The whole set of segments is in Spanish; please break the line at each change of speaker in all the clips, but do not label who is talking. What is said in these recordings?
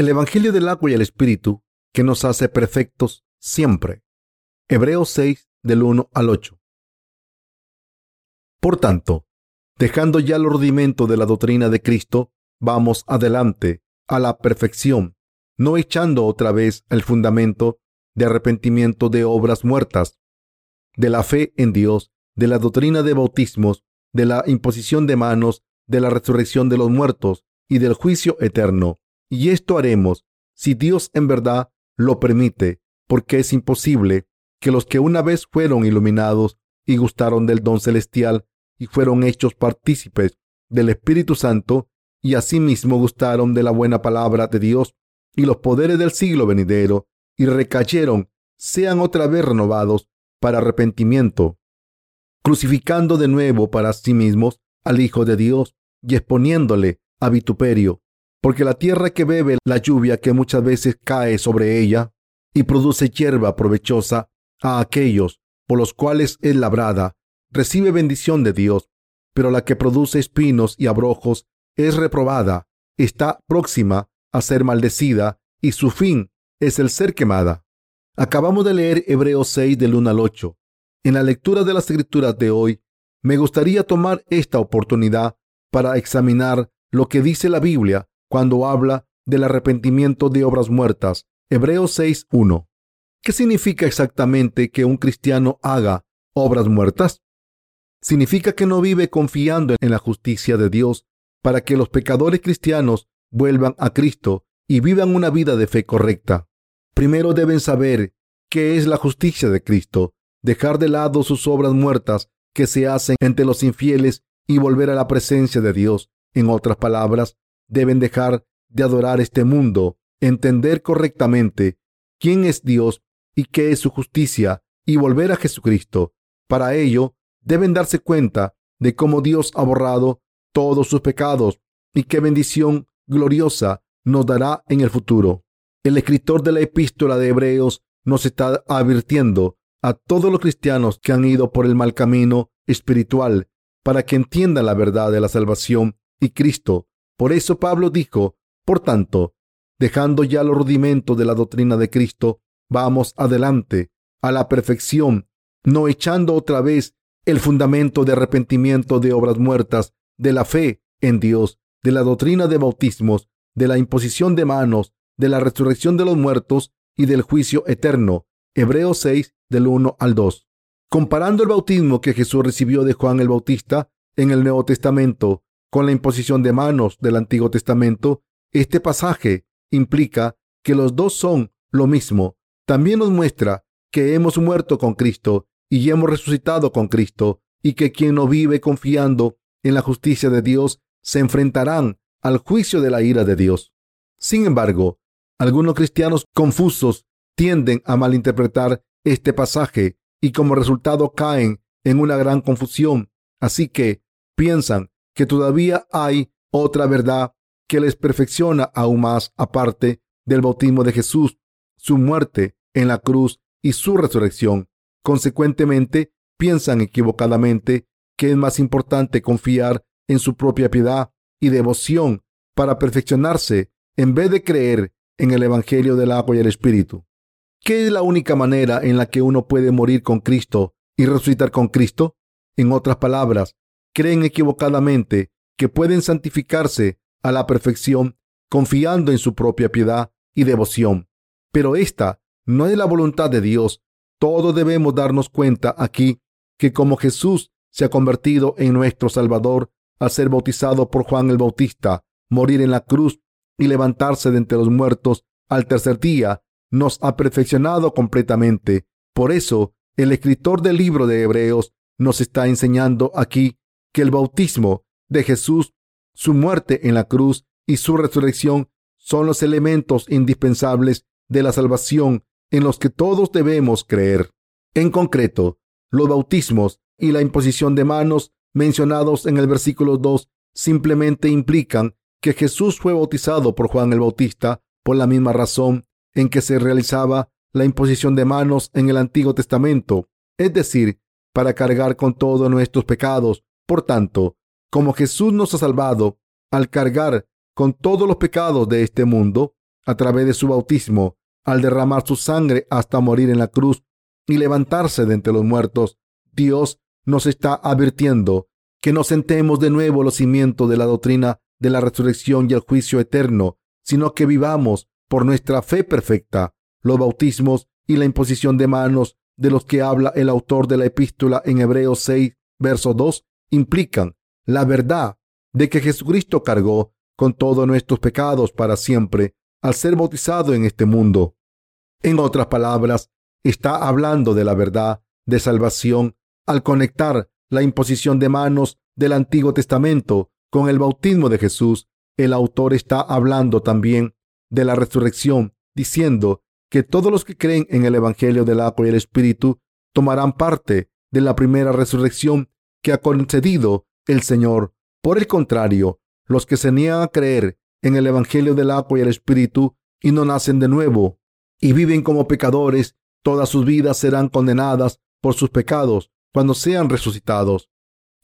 El Evangelio del agua y el Espíritu que nos hace perfectos siempre. Hebreos 6 del 1 al 8. Por tanto, dejando ya el rudimento de la doctrina de Cristo, vamos adelante a la perfección, no echando otra vez el fundamento de arrepentimiento de obras muertas, de la fe en Dios, de la doctrina de bautismos, de la imposición de manos, de la resurrección de los muertos y del juicio eterno. Y esto haremos si Dios en verdad lo permite, porque es imposible que los que una vez fueron iluminados y gustaron del don celestial y fueron hechos partícipes del Espíritu Santo y asimismo gustaron de la buena palabra de Dios y los poderes del siglo venidero y recayeron, sean otra vez renovados para arrepentimiento, crucificando de nuevo para sí mismos al Hijo de Dios y exponiéndole a vituperio, porque la tierra que bebe la lluvia que muchas veces cae sobre ella y produce hierba provechosa a aquellos por los cuales es labrada, recibe bendición de Dios, pero la que produce espinos y abrojos es reprobada, está próxima a ser maldecida y su fin es el ser quemada. Acabamos de leer Hebreos 6 del 1 al 8. En la lectura de las escrituras de hoy, me gustaría tomar esta oportunidad para examinar lo que dice la Biblia cuando habla del arrepentimiento de obras muertas. Hebreos 6.1. ¿Qué significa exactamente que un cristiano haga obras muertas? Significa que no vive confiando en la justicia de Dios para que los pecadores cristianos vuelvan a Cristo y vivan una vida de fe correcta. Primero deben saber qué es la justicia de Cristo, dejar de lado sus obras muertas que se hacen entre los infieles y volver a la presencia de Dios. En otras palabras, deben dejar de adorar este mundo, entender correctamente quién es Dios y qué es su justicia y volver a Jesucristo. Para ello, deben darse cuenta de cómo Dios ha borrado todos sus pecados y qué bendición gloriosa nos dará en el futuro. El escritor de la epístola de Hebreos nos está advirtiendo a todos los cristianos que han ido por el mal camino espiritual para que entiendan la verdad de la salvación y Cristo. Por eso Pablo dijo, por tanto, dejando ya los rudimentos de la doctrina de Cristo, vamos adelante a la perfección, no echando otra vez el fundamento de arrepentimiento de obras muertas, de la fe en Dios, de la doctrina de bautismos, de la imposición de manos, de la resurrección de los muertos y del juicio eterno. Hebreos 6 del 1 al 2. Comparando el bautismo que Jesús recibió de Juan el Bautista en el Nuevo Testamento con la imposición de manos del Antiguo Testamento, este pasaje implica que los dos son lo mismo. También nos muestra que hemos muerto con Cristo y hemos resucitado con Cristo y que quien no vive confiando en la justicia de Dios se enfrentarán al juicio de la ira de Dios. Sin embargo, algunos cristianos confusos tienden a malinterpretar este pasaje y como resultado caen en una gran confusión. Así que piensan que todavía hay otra verdad que les perfecciona aún más aparte del bautismo de Jesús, su muerte en la cruz y su resurrección. Consecuentemente, piensan equivocadamente que es más importante confiar en su propia piedad y devoción para perfeccionarse en vez de creer en el Evangelio del agua y el Espíritu. ¿Qué es la única manera en la que uno puede morir con Cristo y resucitar con Cristo? En otras palabras, creen equivocadamente que pueden santificarse a la perfección confiando en su propia piedad y devoción. Pero esta no es la voluntad de Dios. Todos debemos darnos cuenta aquí que como Jesús se ha convertido en nuestro Salvador al ser bautizado por Juan el Bautista, morir en la cruz y levantarse de entre los muertos al tercer día, nos ha perfeccionado completamente. Por eso, el escritor del libro de Hebreos nos está enseñando aquí que el bautismo de Jesús, su muerte en la cruz y su resurrección son los elementos indispensables de la salvación en los que todos debemos creer. En concreto, los bautismos y la imposición de manos mencionados en el versículo 2 simplemente implican que Jesús fue bautizado por Juan el Bautista por la misma razón en que se realizaba la imposición de manos en el Antiguo Testamento, es decir, para cargar con todos nuestros pecados. Por tanto, como Jesús nos ha salvado al cargar con todos los pecados de este mundo, a través de su bautismo, al derramar su sangre hasta morir en la cruz y levantarse de entre los muertos, Dios nos está advirtiendo que no sentemos de nuevo los cimientos de la doctrina de la resurrección y el juicio eterno, sino que vivamos por nuestra fe perfecta. Los bautismos y la imposición de manos de los que habla el autor de la epístola en Hebreos 6, verso 2, implican la verdad de que Jesucristo cargó con todos nuestros pecados para siempre al ser bautizado en este mundo. En otras palabras, está hablando de la verdad de salvación al conectar la imposición de manos del Antiguo Testamento con el bautismo de Jesús. El autor está hablando también de la resurrección, diciendo que todos los que creen en el Evangelio del agua y el Espíritu tomarán parte de la primera resurrección que ha concedido el Señor. Por el contrario, los que se niegan a creer en el Evangelio del agua y el Espíritu y no nacen de nuevo y viven como pecadores, todas sus vidas serán condenadas por sus pecados cuando sean resucitados.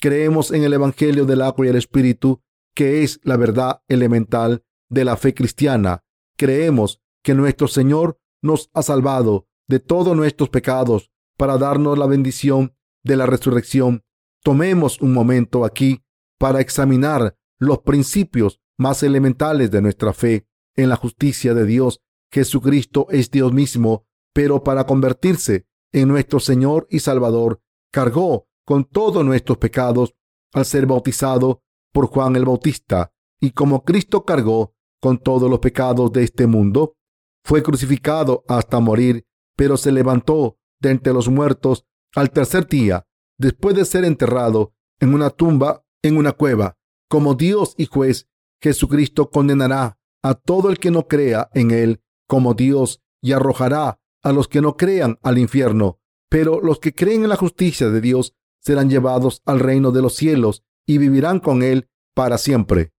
Creemos en el Evangelio del agua y el Espíritu, que es la verdad elemental de la fe cristiana. Creemos que nuestro Señor nos ha salvado de todos nuestros pecados para darnos la bendición de la resurrección. Tomemos un momento aquí para examinar los principios más elementales de nuestra fe en la justicia de Dios. Jesucristo es Dios mismo, pero para convertirse en nuestro Señor y Salvador, cargó con todos nuestros pecados al ser bautizado por Juan el Bautista. Y como Cristo cargó con todos los pecados de este mundo, fue crucificado hasta morir, pero se levantó de entre los muertos al tercer día, después de ser enterrado en una tumba en una cueva. Como Dios y juez, Jesucristo condenará a todo el que no crea en Él como Dios y arrojará a los que no crean al infierno. Pero los que creen en la justicia de Dios serán llevados al reino de los cielos y vivirán con Él para siempre.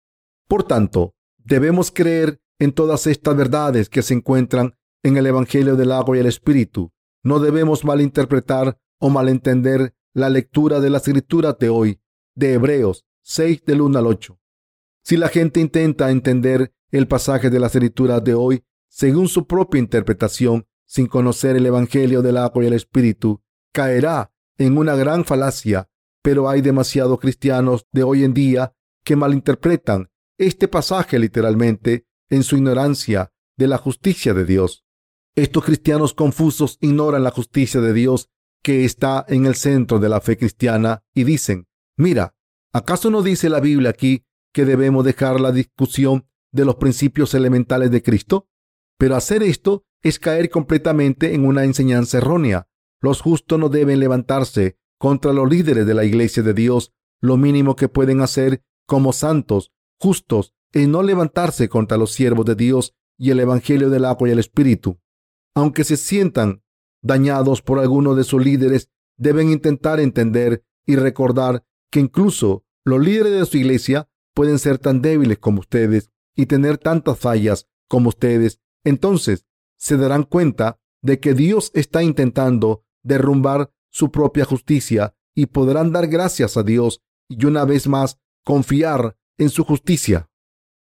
Por tanto, debemos creer en todas estas verdades que se encuentran en el Evangelio del agua y el Espíritu. No debemos malinterpretar o malentender la lectura de la escritura de hoy, de Hebreos 6 del 1 al 8. Si la gente intenta entender el pasaje de la escritura de hoy según su propia interpretación, sin conocer el Evangelio del agua y el Espíritu, caerá en una gran falacia, pero hay demasiados cristianos de hoy en día que malinterpretan este pasaje literalmente en su ignorancia de la justicia de Dios. Estos cristianos confusos ignoran la justicia de Dios que está en el centro de la fe cristiana y dicen, mira, ¿acaso no dice la Biblia aquí que debemos dejar la discusión de los principios elementales de Cristo? Pero hacer esto es caer completamente en una enseñanza errónea. Los justos no deben levantarse contra los líderes de la iglesia de Dios. Lo mínimo que pueden hacer como santos, justos, es no levantarse contra los siervos de Dios y el Evangelio del agua y el Espíritu. Aunque se sientan dañados por alguno de sus líderes, deben intentar entender y recordar que incluso los líderes de su iglesia pueden ser tan débiles como ustedes y tener tantas fallas como ustedes. Entonces, se darán cuenta de que Dios está intentando derrumbar su propia justicia y podrán dar gracias a Dios y una vez más confiar en su justicia.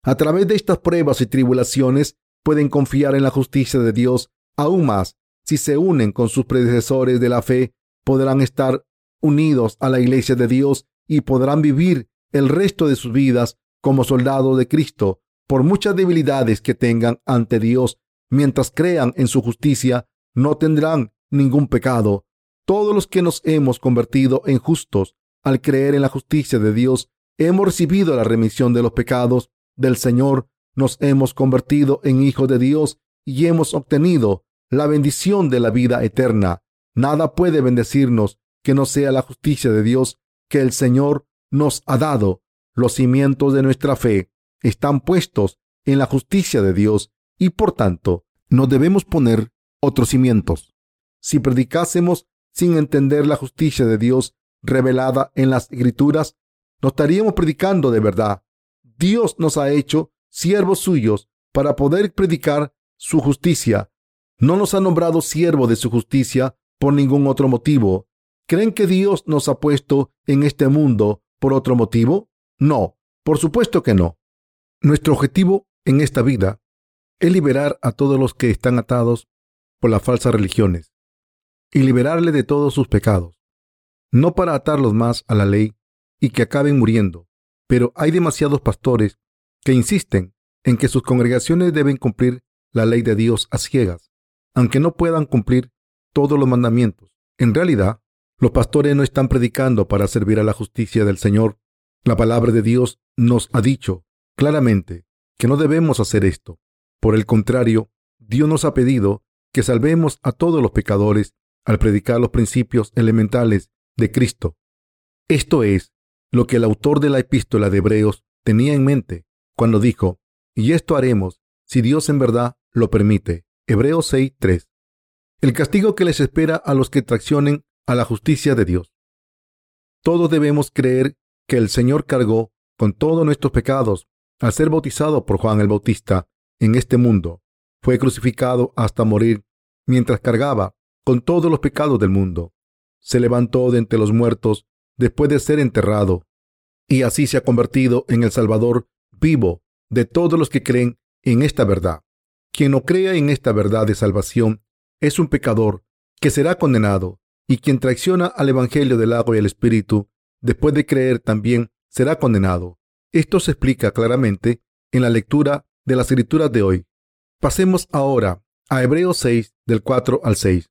A través de estas pruebas y tribulaciones pueden confiar en la justicia de Dios aún más. Si se unen con sus predecesores de la fe, podrán estar unidos a la iglesia de Dios y podrán vivir el resto de sus vidas como soldados de Cristo. Por muchas debilidades que tengan ante Dios, mientras crean en su justicia, no tendrán ningún pecado. Todos los que nos hemos convertido en justos al creer en la justicia de Dios, hemos recibido la remisión de los pecados del Señor, nos hemos convertido en hijos de Dios y hemos obtenido la bendición de la vida eterna. Nada puede bendecirnos que no sea la justicia de Dios que el Señor nos ha dado. Los cimientos de nuestra fe están puestos en la justicia de Dios y por tanto no debemos poner otros cimientos. Si predicásemos sin entender la justicia de Dios revelada en las escrituras, no estaríamos predicando de verdad. Dios nos ha hecho siervos suyos para poder predicar su justicia. No nos ha nombrado siervos de su justicia por ningún otro motivo. ¿Creen que Dios nos ha puesto en este mundo por otro motivo? No, por supuesto que no. Nuestro objetivo en esta vida es liberar a todos los que están atados por las falsas religiones y liberarle de todos sus pecados, no para atarlos más a la ley y que acaben muriendo, pero hay demasiados pastores que insisten en que sus congregaciones deben cumplir la ley de Dios a ciegas, aunque no puedan cumplir todos los mandamientos. En realidad, los pastores no están predicando para servir a la justicia del Señor. La palabra de Dios nos ha dicho claramente que no debemos hacer esto. Por el contrario, Dios nos ha pedido que salvemos a todos los pecadores al predicar los principios elementales de Cristo. Esto es lo que el autor de la epístola de Hebreos tenía en mente cuando dijo, y esto haremos si Dios en verdad lo permite. Hebreos 6:3. El castigo que les espera a los que traccionen a la justicia de Dios. Todos debemos creer que el Señor cargó con todos nuestros pecados al ser bautizado por Juan el Bautista en este mundo. Fue crucificado hasta morir mientras cargaba con todos los pecados del mundo. Se levantó de entre los muertos después de ser enterrado y así se ha convertido en el Salvador vivo de todos los que creen en esta verdad. Quien no crea en esta verdad de salvación es un pecador que será condenado, y quien traiciona al Evangelio del agua y el Espíritu, después de creer también será condenado. Esto se explica claramente en la lectura de las escrituras de hoy. Pasemos ahora a Hebreos 6 del 4 al 6.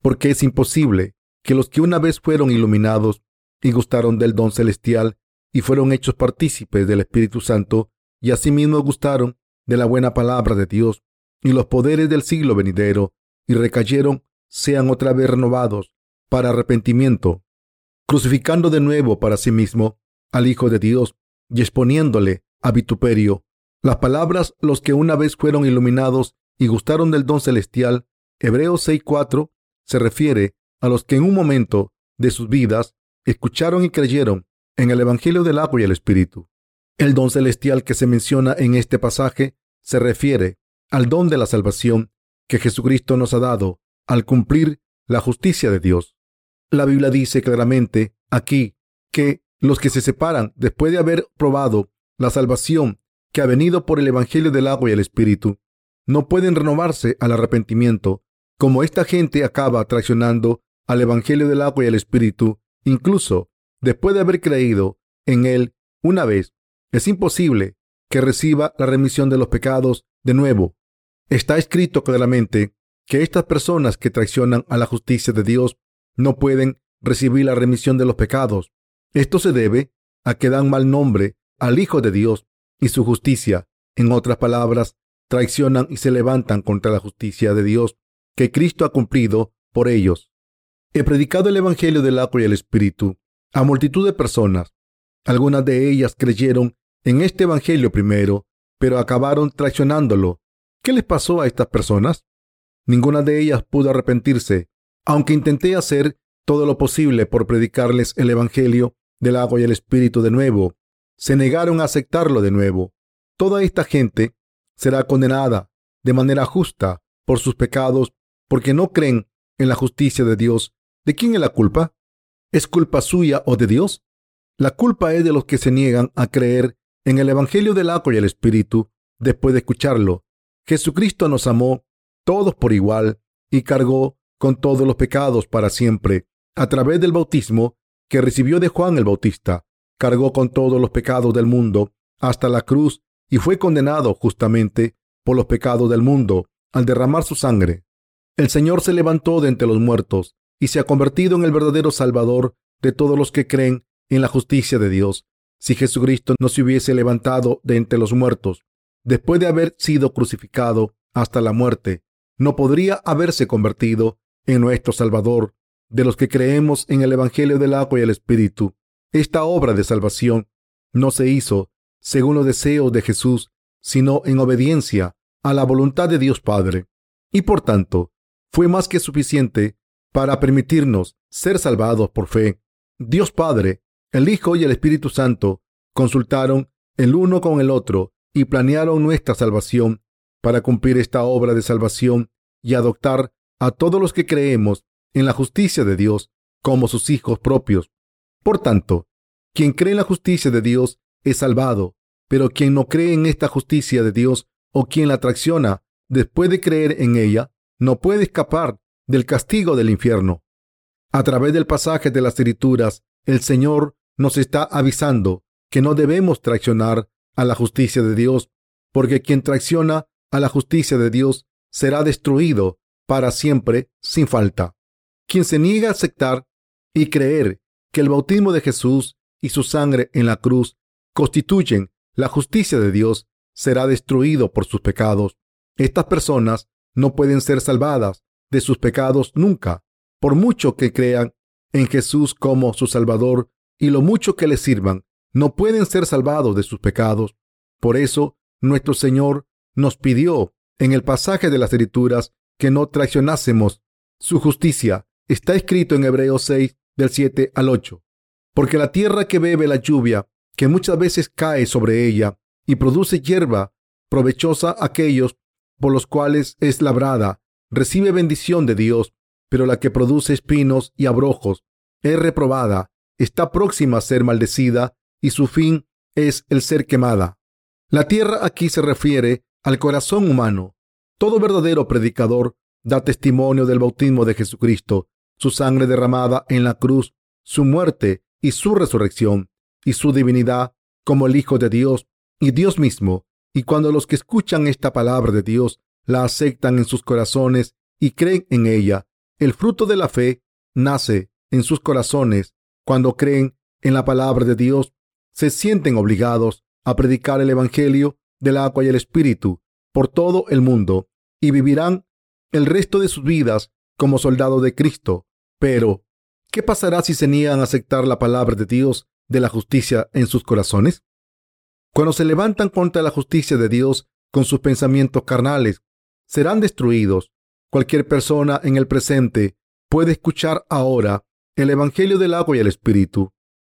Porque es imposible que los que una vez fueron iluminados y gustaron del don celestial y fueron hechos partícipes del Espíritu Santo y asimismo gustaron de la buena palabra de Dios y los poderes del siglo venidero y recayeron sean otra vez renovados para arrepentimiento, crucificando de nuevo para sí mismo al Hijo de Dios y exponiéndole a vituperio. Las palabras los que una vez fueron iluminados y gustaron del don celestial, Hebreos 6.4, se refiere a los que en un momento de sus vidas escucharon y creyeron en el Evangelio del agua y el Espíritu. El don celestial que se menciona en este pasaje se refiere al don de la salvación que Jesucristo nos ha dado al cumplir la justicia de Dios. La Biblia dice claramente aquí que los que se separan después de haber probado la salvación que ha venido por el Evangelio del agua y el Espíritu, no pueden renovarse al arrepentimiento, como esta gente acaba traicionando al Evangelio del agua y el Espíritu, incluso después de haber creído en él una vez, es imposible que reciba la remisión de los pecados de nuevo. Está escrito claramente que estas personas que traicionan a la justicia de Dios no pueden recibir la remisión de los pecados. Esto se debe a que dan mal nombre al Hijo de Dios y su justicia. En otras palabras, traicionan y se levantan contra la justicia de Dios que Cristo ha cumplido por ellos. He predicado el Evangelio del agua y el Espíritu a multitud de personas. Algunas de ellas creyeron en este Evangelio primero, pero acabaron traicionándolo. ¿Qué les pasó a estas personas? Ninguna de ellas pudo arrepentirse, aunque intenté hacer todo lo posible por predicarles el Evangelio del agua y el Espíritu de nuevo. Se negaron a aceptarlo de nuevo. Toda esta gente será condenada de manera justa por sus pecados porque no creen en la justicia de Dios. ¿De quién es la culpa? ¿Es culpa suya o de Dios? La culpa es de los que se niegan a creer en el Evangelio del agua y el Espíritu después de escucharlo. Jesucristo nos amó todos por igual y cargó con todos los pecados para siempre a través del bautismo que recibió de Juan el Bautista. Cargó con todos los pecados del mundo hasta la cruz y fue condenado justamente por los pecados del mundo al derramar su sangre. El Señor se levantó de entre los muertos y se ha convertido en el verdadero Salvador de todos los que creen en la justicia de Dios. Si Jesucristo no se hubiese levantado de entre los muertos, después de haber sido crucificado hasta la muerte, no podría haberse convertido en nuestro Salvador. De los que creemos en el Evangelio del agua y el Espíritu, esta obra de salvación no se hizo según los deseos de Jesús, sino en obediencia a la voluntad de Dios Padre. Y por tanto, fue más que suficiente para permitirnos ser salvados por fe. Dios Padre, el Hijo y el Espíritu Santo consultaron el uno con el otro y planearon nuestra salvación para cumplir esta obra de salvación y adoptar a todos los que creemos en la justicia de Dios como sus hijos propios. Por tanto, quien cree en la justicia de Dios es salvado, pero quien no cree en esta justicia de Dios o quien la traiciona después de creer en ella no puede escapar del castigo del infierno. A través del pasaje de las escrituras, el Señor nos está avisando que no debemos traicionar a la justicia de Dios, porque quien traiciona a la justicia de Dios será destruido para siempre sin falta. Quien se niega a aceptar y creer que el bautismo de Jesús y su sangre en la cruz constituyen la justicia de Dios será destruido por sus pecados. Estas personas no pueden ser salvadas de sus pecados nunca, por mucho que crean en Jesús como su Salvador y lo mucho que le sirvan, no pueden ser salvados de sus pecados. Por eso, nuestro Señor nos pidió en el pasaje de las Escrituras que no traicionásemos su justicia. Está escrito en Hebreos 6, del 7 al 8. Porque la tierra que bebe la lluvia, que muchas veces cae sobre ella y produce hierba provechosa a aquellos por los cuales es labrada, recibe bendición de Dios, pero la que produce espinos y abrojos es reprobada, está próxima a ser maldecida y su fin es el ser quemada. La tierra aquí se refiere al corazón humano. Todo verdadero predicador da testimonio del bautismo de Jesucristo, su sangre derramada en la cruz, su muerte y su resurrección, y su divinidad como el Hijo de Dios y Dios mismo. Y cuando los que escuchan esta palabra de Dios la aceptan en sus corazones y creen en ella, el fruto de la fe nace en sus corazones. Cuando creen en la palabra de Dios, se sienten obligados a predicar el Evangelio del agua y el Espíritu por todo el mundo y vivirán el resto de sus vidas como soldados de Cristo. Pero, ¿qué pasará si se niegan a aceptar la palabra de Dios de la justicia en sus corazones? Cuando se levantan contra la justicia de Dios con sus pensamientos carnales, serán destruidos. Cualquier persona en el presente puede escuchar ahora el Evangelio del agua y el Espíritu,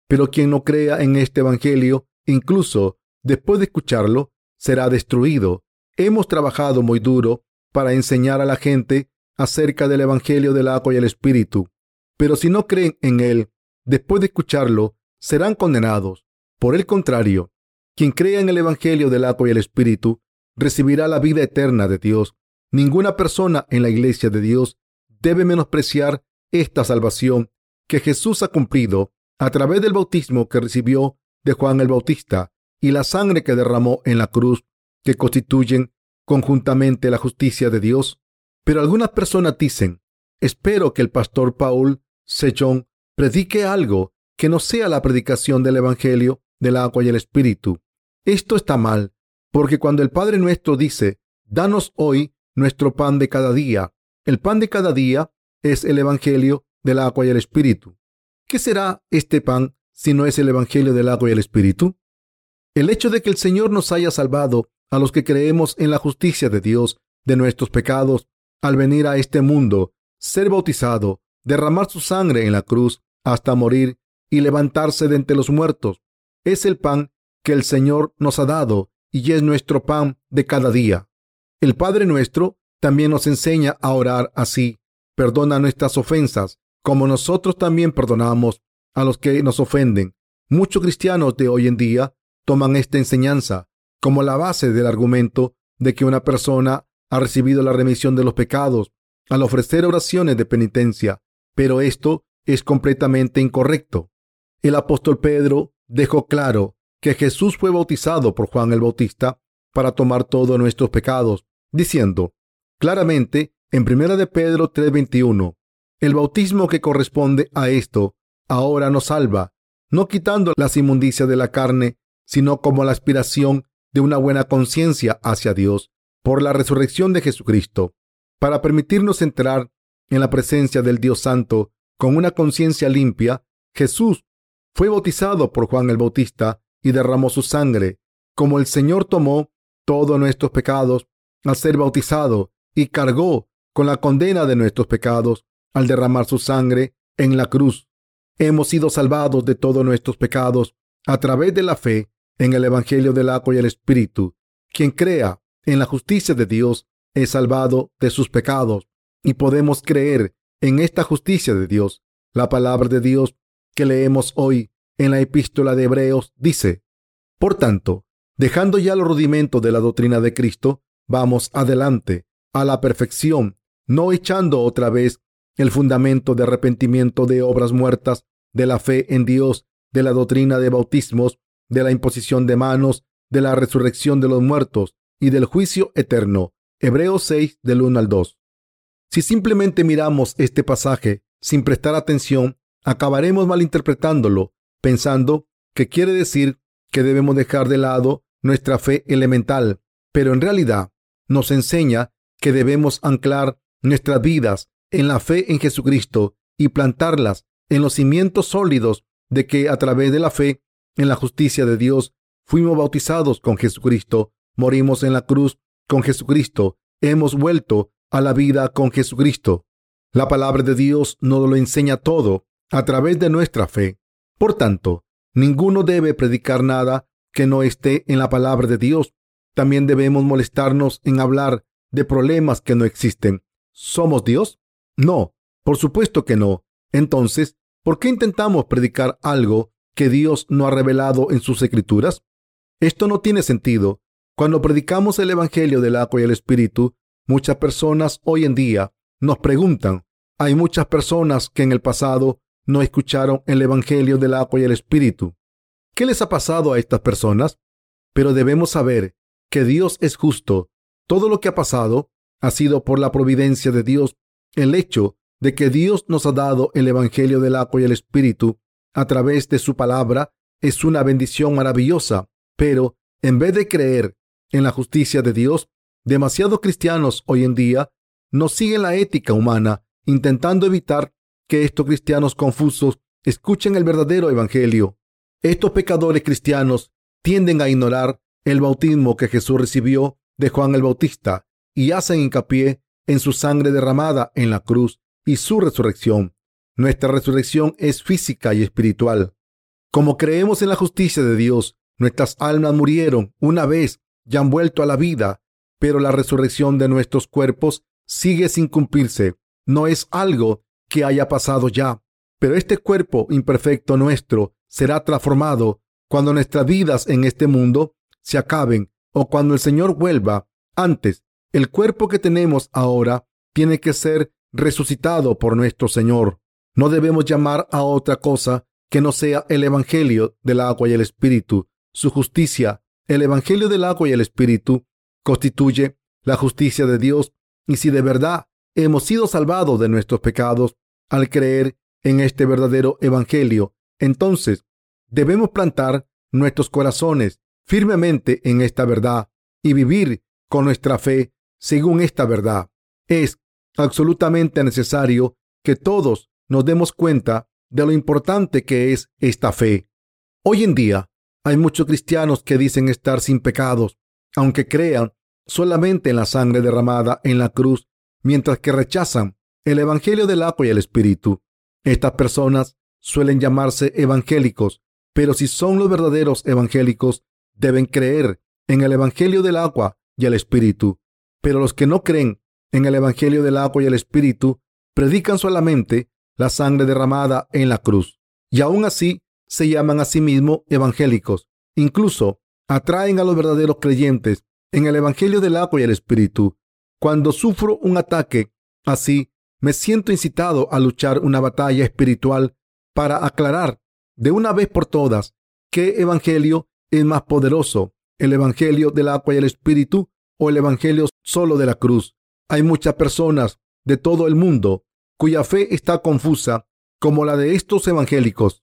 pero quien no crea en este Evangelio, incluso después de escucharlo, será destruido. Hemos trabajado muy duro para enseñar a la gente acerca del Evangelio del agua y el Espíritu, pero si no creen en él, después de escucharlo, serán condenados. Por el contrario, quien crea en el Evangelio del agua y el Espíritu, recibirá la vida eterna de Dios. Ninguna persona en la iglesia de Dios debe menospreciar esta salvación que Jesús ha cumplido a través del bautismo que recibió de Juan el Bautista y la sangre que derramó en la cruz, que constituyen conjuntamente la justicia de Dios. Pero algunas personas dicen, espero que el pastor Paul Sejong predique algo que no sea la predicación del Evangelio del agua y el Espíritu. Esto está mal, porque cuando el Padre nuestro dice, danos hoy nuestro pan de cada día, el pan de cada día es el Evangelio del agua y el Espíritu. ¿Qué será este pan si no es el Evangelio del agua y el Espíritu? El hecho de que el Señor nos haya salvado a los que creemos en la justicia de Dios de nuestros pecados al venir a este mundo, ser bautizado, derramar su sangre en la cruz hasta morir y levantarse de entre los muertos, es el pan que el Señor nos ha dado y es nuestro pan de cada día. El Padre nuestro también nos enseña a orar así. Perdona nuestras ofensas, como nosotros también perdonamos a los que nos ofenden. Muchos cristianos de hoy en día toman esta enseñanza como la base del argumento de que una persona ha recibido la remisión de los pecados al ofrecer oraciones de penitencia, pero esto es completamente incorrecto. El apóstol Pedro dejó claro que Jesús fue bautizado por Juan el Bautista para tomar todos nuestros pecados, diciendo claramente en 1 de Pedro 3:21, el bautismo que corresponde a esto ahora nos salva, no quitando las inmundicias de la carne, sino como la aspiración de una buena conciencia hacia Dios por la resurrección de Jesucristo, para permitirnos entrar en la presencia del Dios Santo con una conciencia limpia, Jesús fue bautizado por Juan el Bautista y derramó su sangre, como el Señor tomó todos nuestros pecados al ser bautizado y cargó con la condena de nuestros pecados al derramar su sangre en la cruz. Hemos sido salvados de todos nuestros pecados a través de la fe en el Evangelio del agua y el Espíritu. Quien crea en la justicia de Dios es salvado de sus pecados y podemos creer en esta justicia de Dios. La palabra de Dios que leemos hoy en la epístola de Hebreos dice, Por tanto, Dejando ya los rudimentos de la doctrina de Cristo, vamos adelante a la perfección, no echando otra vez el fundamento de arrepentimiento de obras muertas, de la fe en Dios, de la doctrina de bautismos, de la imposición de manos, de la resurrección de los muertos y del juicio eterno. Hebreos 6 del 1 al 2. Si simplemente miramos este pasaje sin prestar atención, acabaremos malinterpretándolo, pensando que quiere decir que debemos dejar de lado nuestra fe elemental, pero en realidad nos enseña que debemos anclar nuestras vidas en la fe en Jesucristo y plantarlas en los cimientos sólidos de que a través de la fe en la justicia de Dios fuimos bautizados con Jesucristo, morimos en la cruz con Jesucristo, hemos vuelto a la vida con Jesucristo. La palabra de Dios nos lo enseña todo a través de nuestra fe. Por tanto, ninguno debe predicar nada que no esté en la palabra de Dios. También debemos molestarnos en hablar de problemas que no existen. ¿Somos Dios? No, por supuesto que no. Entonces, ¿por qué intentamos predicar algo que Dios no ha revelado en sus escrituras? Esto no tiene sentido. Cuando predicamos el Evangelio del agua y el Espíritu, muchas personas hoy en día nos preguntan, hay muchas personas que en el pasado no escucharon el Evangelio del agua y el Espíritu. ¿Qué les ha pasado a estas personas? Pero debemos saber que Dios es justo. Todo lo que ha pasado ha sido por la providencia de Dios. El hecho de que Dios nos ha dado el Evangelio del agua y el Espíritu a través de su palabra es una bendición maravillosa. Pero en vez de creer en la justicia de Dios, demasiados cristianos hoy en día no siguen la ética humana, intentando evitar que estos cristianos confusos escuchen el verdadero evangelio. Estos pecadores cristianos tienden a ignorar el bautismo que Jesús recibió de Juan el Bautista y hacen hincapié en su sangre derramada en la cruz y su resurrección. Nuestra resurrección es física y espiritual. Como creemos en la justicia de Dios, nuestras almas murieron una vez y han vuelto a la vida, pero la resurrección de nuestros cuerpos sigue sin cumplirse. No es algo que haya pasado ya, pero este cuerpo imperfecto nuestro será transformado cuando nuestras vidas en este mundo se acaben o cuando el Señor vuelva. Antes, el cuerpo que tenemos ahora tiene que ser resucitado por nuestro Señor. No debemos llamar a otra cosa que no sea el Evangelio del agua y el Espíritu, su justicia. El Evangelio del agua y el Espíritu constituye la justicia de Dios y si de verdad hemos sido salvados de nuestros pecados al creer en este verdadero Evangelio, entonces debemos plantar nuestros corazones firmemente en esta verdad y vivir con nuestra fe según esta verdad. Es absolutamente necesario que todos nos demos cuenta de lo importante que es esta fe. Hoy en día hay muchos cristianos que dicen estar sin pecados, aunque crean solamente en la sangre derramada en la cruz, mientras que rechazan el Evangelio del agua y el Espíritu. Estas personas suelen llamarse evangélicos, pero si son los verdaderos evangélicos, deben creer en el Evangelio del agua y el Espíritu. Pero los que no creen en el Evangelio del agua y el Espíritu, predican solamente la sangre derramada en la cruz. Y aún así se llaman a sí mismos evangélicos. Incluso atraen a los verdaderos creyentes en el Evangelio del agua y el Espíritu. Cuando sufro un ataque así, me siento incitado a luchar una batalla espiritual para aclarar de una vez por todas qué Evangelio es más poderoso, el Evangelio del agua y el Espíritu o el Evangelio solo de la cruz. Hay muchas personas de todo el mundo cuya fe está confusa como la de estos evangélicos.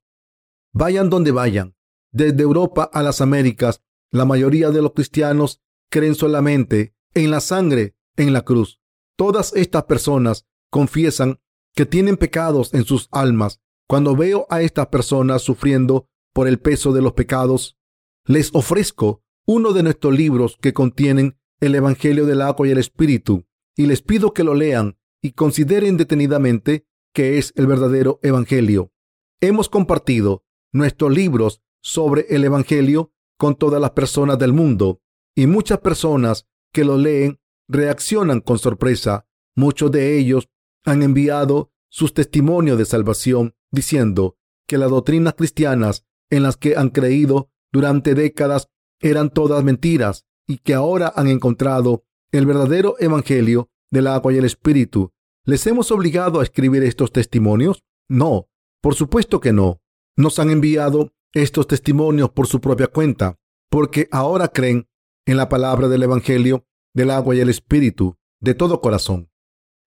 Vayan donde vayan, desde Europa a las Américas, la mayoría de los cristianos creen solamente en la sangre en la cruz. Todas estas personas confiesan que tienen pecados en sus almas. Cuando veo a estas personas sufriendo por el peso de los pecados, les ofrezco uno de nuestros libros que contienen el Evangelio del agua y el Espíritu y les pido que lo lean y consideren detenidamente que es el verdadero Evangelio. Hemos compartido nuestros libros sobre el Evangelio con todas las personas del mundo y muchas personas que lo leen reaccionan con sorpresa. Muchos de ellos han enviado sus testimonios de salvación diciendo que las doctrinas cristianas en las que han creído durante décadas eran todas mentiras y que ahora han encontrado el verdadero Evangelio del agua y el Espíritu. ¿Les hemos obligado a escribir estos testimonios? No, por supuesto que no. Nos han enviado estos testimonios por su propia cuenta, porque ahora creen en la palabra del Evangelio del agua y el Espíritu de todo corazón.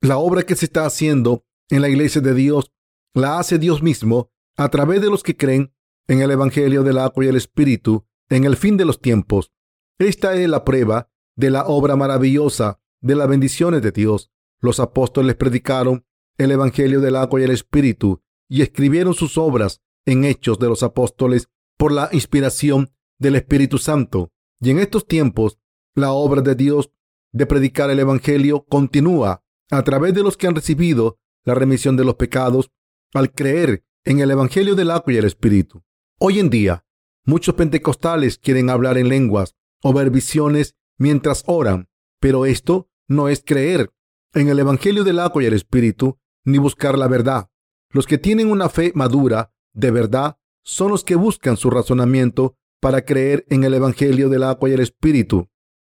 La obra que se está haciendo en la iglesia de Dios la hace Dios mismo a través de los que creen en el Evangelio del agua y el Espíritu en el fin de los tiempos. Esta es la prueba de la obra maravillosa de las bendiciones de Dios. Los apóstoles predicaron el Evangelio del agua y el Espíritu y escribieron sus obras en Hechos de los Apóstoles por la inspiración del Espíritu Santo. Y en estos tiempos, la obra de Dios de predicar el Evangelio continúa a través de los que han recibido la remisión de los pecados al creer en el Evangelio del agua y el Espíritu. Hoy en día, muchos pentecostales quieren hablar en lenguas o visiones mientras oran, pero esto no es creer en el Evangelio del agua y el Espíritu ni buscar la verdad. Los que tienen una fe madura de verdad son los que buscan su razonamiento para creer en el Evangelio del agua y el Espíritu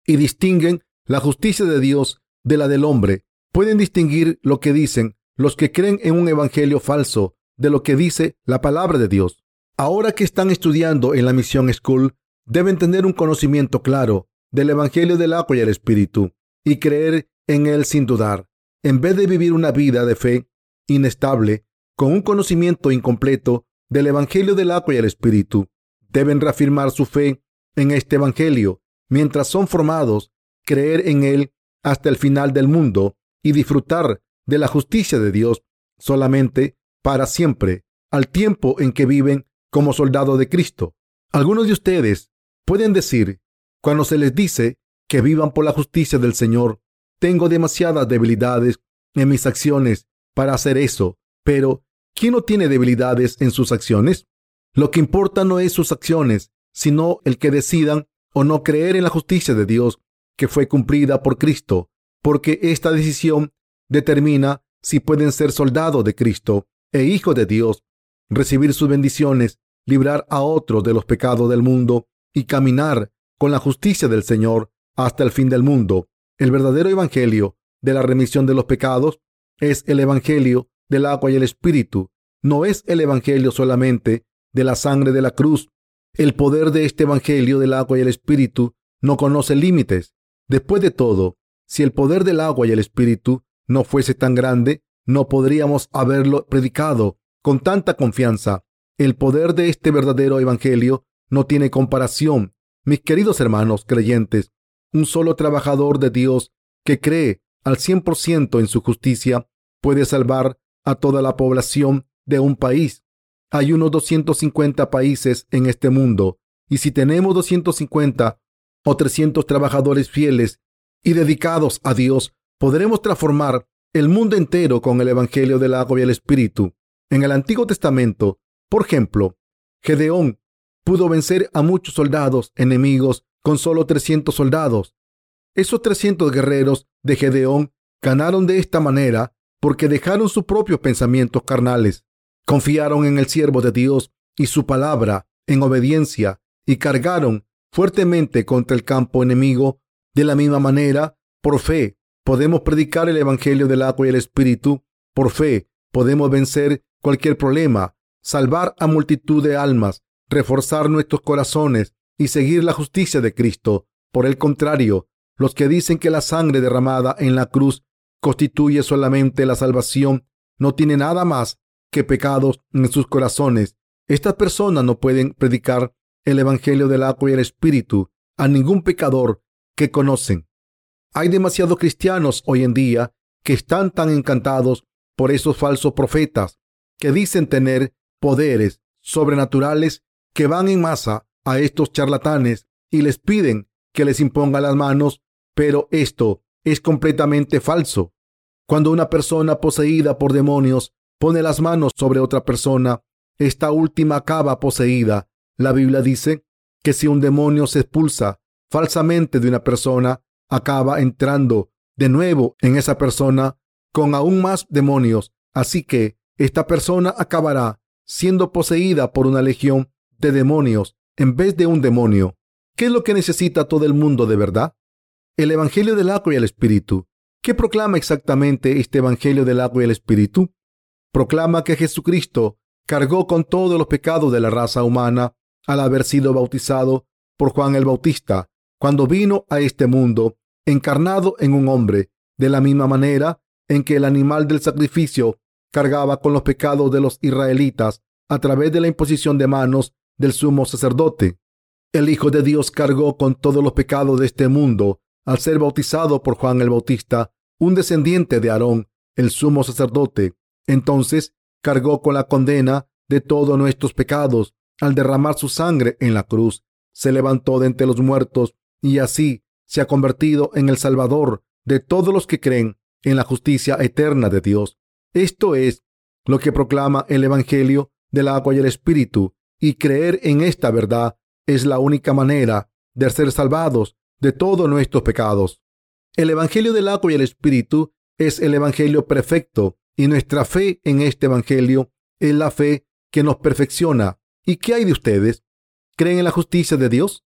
y distinguen la justicia de Dios de la del hombre. Pueden distinguir lo que dicen los que creen en un evangelio falso de lo que dice la palabra de Dios. Ahora que están estudiando en la Misión School, deben tener un conocimiento claro del evangelio del agua y el espíritu y creer en él sin dudar. En vez de vivir una vida de fe inestable con un conocimiento incompleto del evangelio del agua y el espíritu, deben reafirmar su fe en este evangelio mientras son formados creer en Él hasta el final del mundo y disfrutar de la justicia de Dios solamente para siempre, al tiempo en que viven como soldados de Cristo. Algunos de ustedes pueden decir, cuando se les dice que vivan por la justicia del Señor, tengo demasiadas debilidades en mis acciones para hacer eso, pero ¿quién no tiene debilidades en sus acciones? Lo que importa no es sus acciones, sino el que decidan o no creer en la justicia de Dios que fue cumplida por Cristo, porque esta decisión determina si pueden ser soldados de Cristo e hijos de Dios, recibir sus bendiciones, librar a otros de los pecados del mundo y caminar con la justicia del Señor hasta el fin del mundo. El verdadero evangelio de la remisión de los pecados es el evangelio del agua y el espíritu. No es el evangelio solamente de la sangre de la cruz. El poder de este evangelio del agua y el espíritu no conoce límites. Después de todo, si el poder del agua y el espíritu no fuese tan grande, no podríamos haberlo predicado con tanta confianza. El poder de este verdadero evangelio no tiene comparación. Mis queridos hermanos creyentes, un solo trabajador de Dios que cree al 100% en su justicia puede salvar a toda la población de un país. Hay unos 250 países en este mundo y si tenemos 250 o 300 trabajadores fieles y dedicados a Dios, podremos transformar el mundo entero con el Evangelio del agua y el Espíritu. En el Antiguo Testamento, por ejemplo, Gedeón pudo vencer a muchos soldados enemigos con solo 300 soldados. Esos 300 guerreros de Gedeón ganaron de esta manera porque dejaron sus propios pensamientos carnales, confiaron en el siervo de Dios y su palabra en obediencia y cargaron fuertemente contra el campo enemigo. De la misma manera, por fe, podemos predicar el Evangelio del agua y el Espíritu. Por fe, podemos vencer cualquier problema, salvar a multitud de almas, reforzar nuestros corazones y seguir la justicia de Cristo. Por el contrario, los que dicen que la sangre derramada en la cruz constituye solamente la salvación no tienen nada más que pecados en sus corazones. Estas personas no pueden predicar el Evangelio del agua y el Espíritu a ningún pecador que conocen. Hay demasiados cristianos hoy en día que están tan encantados por esos falsos profetas que dicen tener poderes sobrenaturales que van en masa a estos charlatanes y les piden que les imponga las manos, pero esto es completamente falso. Cuando una persona poseída por demonios pone las manos sobre otra persona, esta última acaba poseída la Biblia dice que si un demonio se expulsa falsamente de una persona, acaba entrando de nuevo en esa persona con aún más demonios. Así que esta persona acabará siendo poseída por una legión de demonios en vez de un demonio ¿Qué es lo que necesita todo el mundo de verdad? El Evangelio del agua y el Espíritu. ¿Qué proclama exactamente este Evangelio del agua y el Espíritu? Proclama que Jesucristo cargó con todos los pecados de la raza humana al haber sido bautizado por Juan el Bautista, cuando vino a este mundo encarnado en un hombre, de la misma manera en que el animal del sacrificio cargaba con los pecados de los israelitas a través de la imposición de manos del sumo sacerdote. El Hijo de Dios cargó con todos los pecados de este mundo al ser bautizado por Juan el Bautista, un descendiente de Aarón, el sumo sacerdote. Entonces cargó con la condena de todos nuestros pecados al derramar su sangre en la cruz. Se levantó de entre los muertos y así se ha convertido en el Salvador de todos los que creen en la justicia eterna de Dios. Esto es lo que proclama el Evangelio del agua y el Espíritu, y creer en esta verdad es la única manera de ser salvados de todos nuestros pecados. El Evangelio del agua y el Espíritu es el Evangelio perfecto y nuestra fe en este Evangelio es la fe que nos perfecciona. ¿Y qué hay de ustedes? ¿Creen en la justicia de Dios?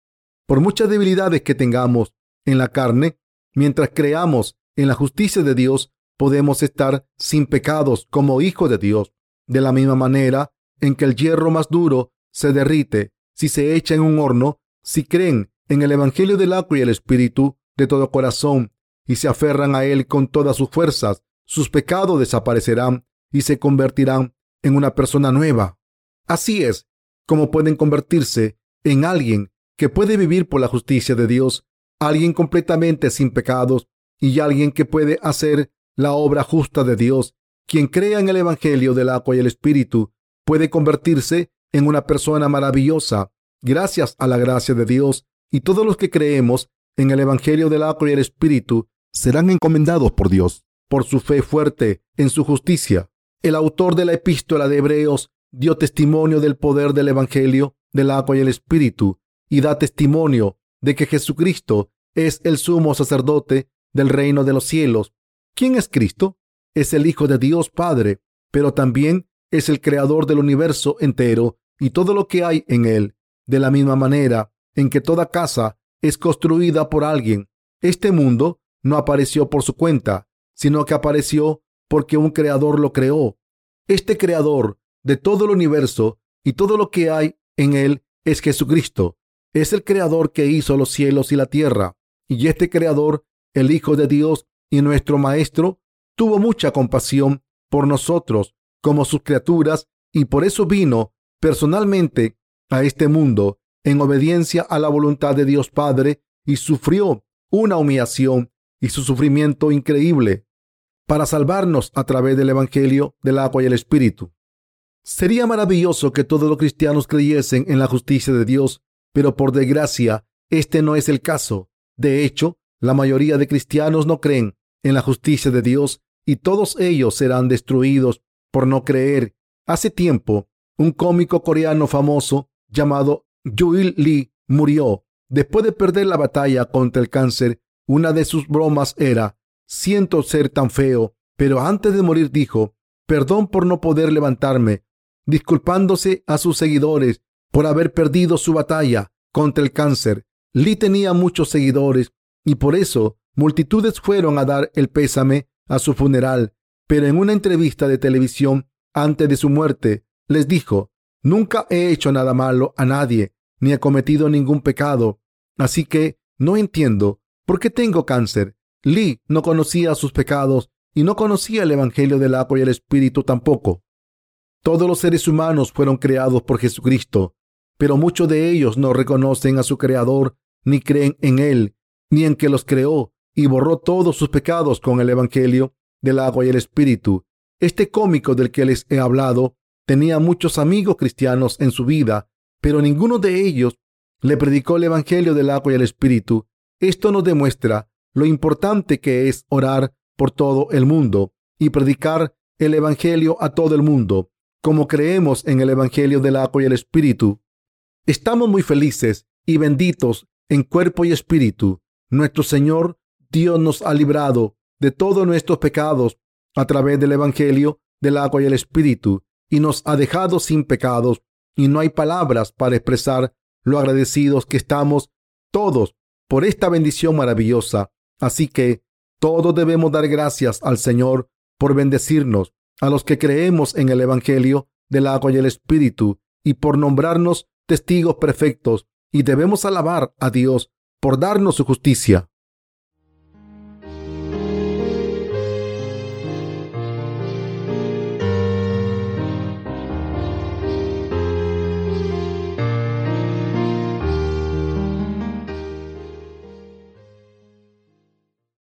Por muchas debilidades que tengamos en la carne, mientras creamos en la justicia de Dios, podemos estar sin pecados como hijos de Dios. De la misma manera en que el hierro más duro se derrite si se echa en un horno, si creen en el Evangelio del agua y el Espíritu de todo corazón y se aferran a él con todas sus fuerzas, sus pecados desaparecerán y se convertirán en una persona nueva. Así es como pueden convertirse en alguien que puede vivir por la justicia de Dios, alguien completamente sin pecados y alguien que puede hacer la obra justa de Dios. Quien crea en el Evangelio del agua y el Espíritu puede convertirse en una persona maravillosa gracias a la gracia de Dios y todos los que creemos en el Evangelio del agua y el Espíritu serán encomendados por Dios por su fe fuerte en su justicia. El autor de la epístola de Hebreos dio testimonio del poder del Evangelio del agua y el Espíritu y da testimonio de que Jesucristo es el sumo sacerdote del reino de los cielos. ¿Quién es Cristo? Es el Hijo de Dios Padre, pero también es el creador del universo entero y todo lo que hay en él. De la misma manera en que toda casa es construida por alguien, este mundo no apareció por su cuenta, sino que apareció porque un creador lo creó. Este creador de todo el universo y todo lo que hay en él es Jesucristo. Es el creador que hizo los cielos y la tierra. Y este creador, el Hijo de Dios y nuestro Maestro, tuvo mucha compasión por nosotros como sus criaturas y por eso vino personalmente a este mundo en obediencia a la voluntad de Dios Padre y sufrió una humillación y su sufrimiento increíble para salvarnos a través del Evangelio del agua y el Espíritu. Sería maravilloso que todos los cristianos creyesen en la justicia de Dios, pero por desgracia, este no es el caso. De hecho, la mayoría de cristianos no creen en la justicia de Dios y todos ellos serán destruidos por no creer. Hace tiempo, un cómico coreano famoso llamado Yuil Lee murió. Después de perder la batalla contra el cáncer, una de sus bromas era, siento ser tan feo, pero antes de morir dijo, perdón por no poder levantarme, disculpándose a sus seguidores por haber perdido su batalla contra el cáncer. Lee tenía muchos seguidores y por eso multitudes fueron a dar el pésame a su funeral, pero en una entrevista de televisión antes de su muerte les dijo, nunca he hecho nada malo a nadie, ni he cometido ningún pecado, así que no entiendo por qué tengo cáncer. Lee no conocía sus pecados y no conocía el Evangelio del agua y el Espíritu tampoco. Todos los seres humanos fueron creados por Jesucristo, pero muchos de ellos no reconocen a su Creador, ni creen en Él, ni en que los creó y borró todos sus pecados con el Evangelio del agua y el Espíritu. Este cómico del que les he hablado tenía muchos amigos cristianos en su vida, pero ninguno de ellos le predicó el Evangelio del agua y el Espíritu. Esto nos demuestra lo importante que es orar por todo el mundo y predicar el Evangelio a todo el mundo como creemos en el Evangelio del agua y el Espíritu, estamos muy felices y benditos en cuerpo y espíritu. Nuestro Señor Dios nos ha librado de todos nuestros pecados a través del Evangelio del agua y el Espíritu y nos ha dejado sin pecados y no hay palabras para expresar lo agradecidos que estamos todos por esta bendición maravillosa. Así que todos debemos dar gracias al Señor por bendecirnos a los que creemos en el Evangelio del agua y el Espíritu y por nombrarnos testigos perfectos y debemos alabar a Dios por darnos su justicia.